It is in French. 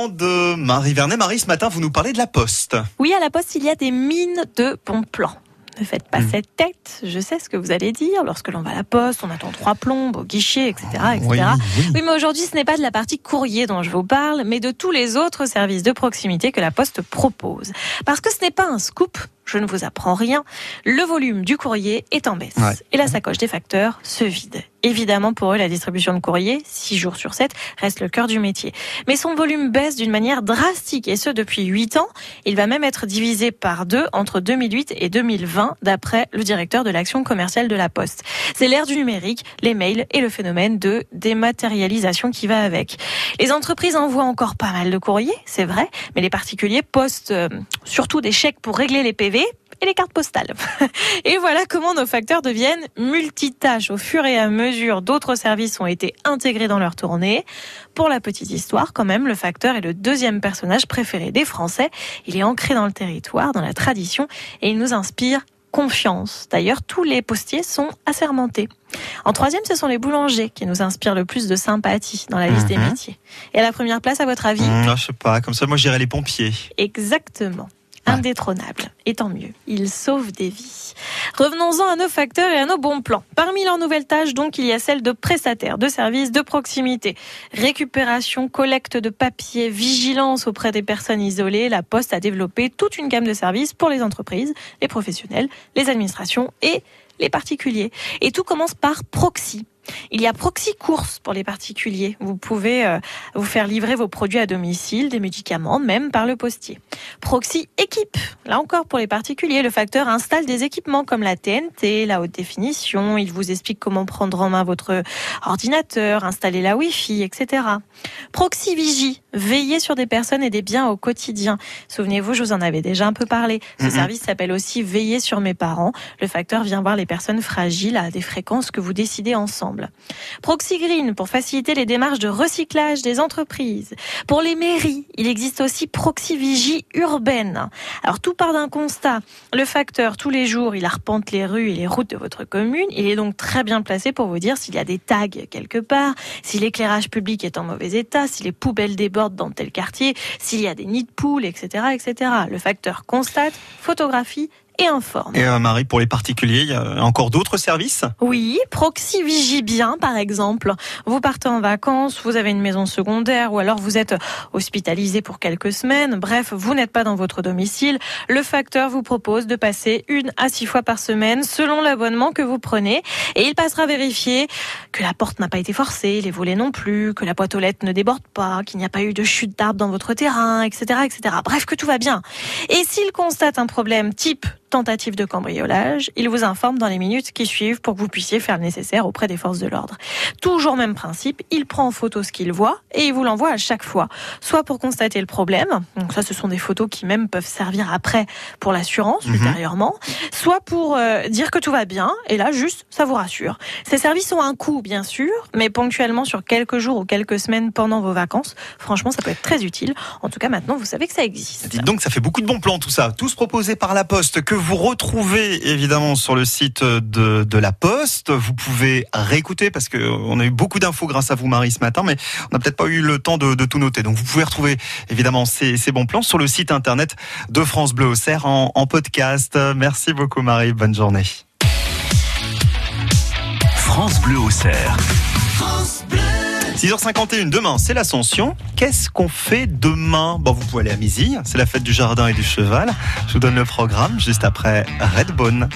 temps de Marie Vernet. Marie, ce matin, vous nous parlez de la Poste. Oui, à la Poste, il y a des mines de bons plans. Ne faites pas Hmm. cette tête. Je sais ce que vous allez dire. Lorsque l'on va à la poste, on attend trois plombes au guichet, etc., etc. Oui, oui. Oui, mais aujourd'hui, ce n'est pas de la partie courrier dont je vous parle, mais de tous les autres services de proximité que la Poste propose. Parce que ce n'est pas un scoop, je ne vous apprends rien, le volume du courrier est en baisse. Ouais. Et la sacoche des facteurs se vide. Évidemment, pour eux, la distribution de courrier, 6 jours sur 7, reste le cœur du métier. Mais son volume baisse d'une manière drastique, et ce depuis 8 ans. Il va même être divisé par deux entre 2008 et 2020, d'après le directeur de l'action commerciale de la Poste. C'est l'ère du numérique, les mails et le phénomène de dématérialisation qui va avec. Les entreprises envoient encore pas mal de courriers, c'est vrai, mais les particuliers postent euh, surtout des chèques pour régler les PV et les cartes postales. Et voilà comment nos facteurs deviennent multitâches. Au fur et à mesure, d'autres services ont été intégrés dans leur tournée. Pour la petite histoire, quand même, le facteur est le deuxième personnage préféré des Français. Il est ancré dans le territoire, dans la tradition, et il nous inspire confiance. D'ailleurs, tous les postiers sont assermentés. En troisième, ce sont les boulangers qui nous inspirent le plus de sympathie dans la liste des Mhm. métiers. Et à la première place, à votre avis Hum, je sais pas, comme ça, moi, je dirais les pompiers. Exactement. Indétrônable. Et tant mieux. Ils sauvent des vies. Revenons-en à nos facteurs et à nos bons plans. Parmi leurs nouvelles tâches, donc, il y a celle de prestataires, de services, de proximité. Récupération, collecte de papier, vigilance auprès des personnes isolées. La Poste a développé toute une gamme de services pour les entreprises, les professionnels, les administrations et les particuliers. Et tout commence par Proxy. Il y a Proxy Course pour les particuliers. Vous pouvez euh, vous faire livrer vos produits à domicile, des médicaments, même par le postier. Proxy Équipe, là encore pour les particuliers, le facteur installe des équipements comme la TNT, la haute définition, il vous explique comment prendre en main votre ordinateur, installer la Wi-Fi, etc. Proxy Vigie, veiller sur des personnes et des biens au quotidien. Souvenez-vous, je vous en avais déjà un peu parlé. Ce Mhm. service s'appelle aussi Veiller sur mes parents. Le facteur vient voir les personnes fragiles à des fréquences que vous décidez ensemble. Proxy Green pour faciliter les démarches de recyclage des entreprises. Pour les mairies, il existe aussi Proxy Vigie urbaine. Alors tout part d'un constat. Le facteur, tous les jours, il arpente les rues et les routes de votre commune. Il est donc très bien placé pour vous dire s'il y a des tags quelque part, si l'éclairage public est en mauvais état, si les poubelles débordent dans tel quartier, s'il y a des nids de poules, etc., etc. Le facteur constate, photographie et informe. Et euh, Marie, pour les particuliers, il y a encore d'autres services? Oui, Proxy Vigie bien, par exemple. Vous partez en vacances, vous avez une maison secondaire ou alors vous êtes hospitalisé pour quelques semaines. Bref, vous n'êtes pas dans votre domicile. Le facteur vous propose de passer une à six fois par semaine selon l'abonnement que vous prenez et il passera vérifier que la porte n'a pas été forcée, les volets non plus, que la boîte aux lettres ne déborde pas, qu'il n'y a pas eu de chute d'arbre dans votre terrain, etc., etc. Bref, que tout va bien. Et s'il constate un problème type tentative de cambriolage, il vous informe dans les minutes qui suivent pour que vous puissiez faire le nécessaire auprès des forces de l'ordre. Toujours même principe, il prend en photo ce qu'il voit et il vous l'envoie à chaque fois. Soit pour constater le problème, donc ça ce sont des photos qui même peuvent servir après pour l'assurance Mhm. ultérieurement, soit pour euh, dire que tout va bien et là juste ça vous rassure. Ces services ont un coût bien sûr, mais ponctuellement sur quelques jours ou quelques semaines pendant vos vacances, franchement ça peut être très utile. En tout cas maintenant vous savez que ça existe. Dites donc, ça fait beaucoup de bons plans tout ça. Tous proposés par la Poste que vous retrouvez évidemment sur le site de, de la Poste. Vous pouvez réécouter parce que on a eu beaucoup d'infos grâce à vous Marie ce matin, mais on n'a peut-être pas eu le temps de, de tout noter. Donc vous pouvez retrouver évidemment ces, ces bons plans sur le site internet de France Bleu Auxerre en, en podcast. Merci beaucoup Marie, bonne journée. France Bleu Auxerre. 6h51, demain c'est l'ascension. Qu'est-ce qu'on fait demain? Bon, vous pouvez aller à Mizille, c'est la fête du jardin et du cheval. Je vous donne le programme juste après Redbone.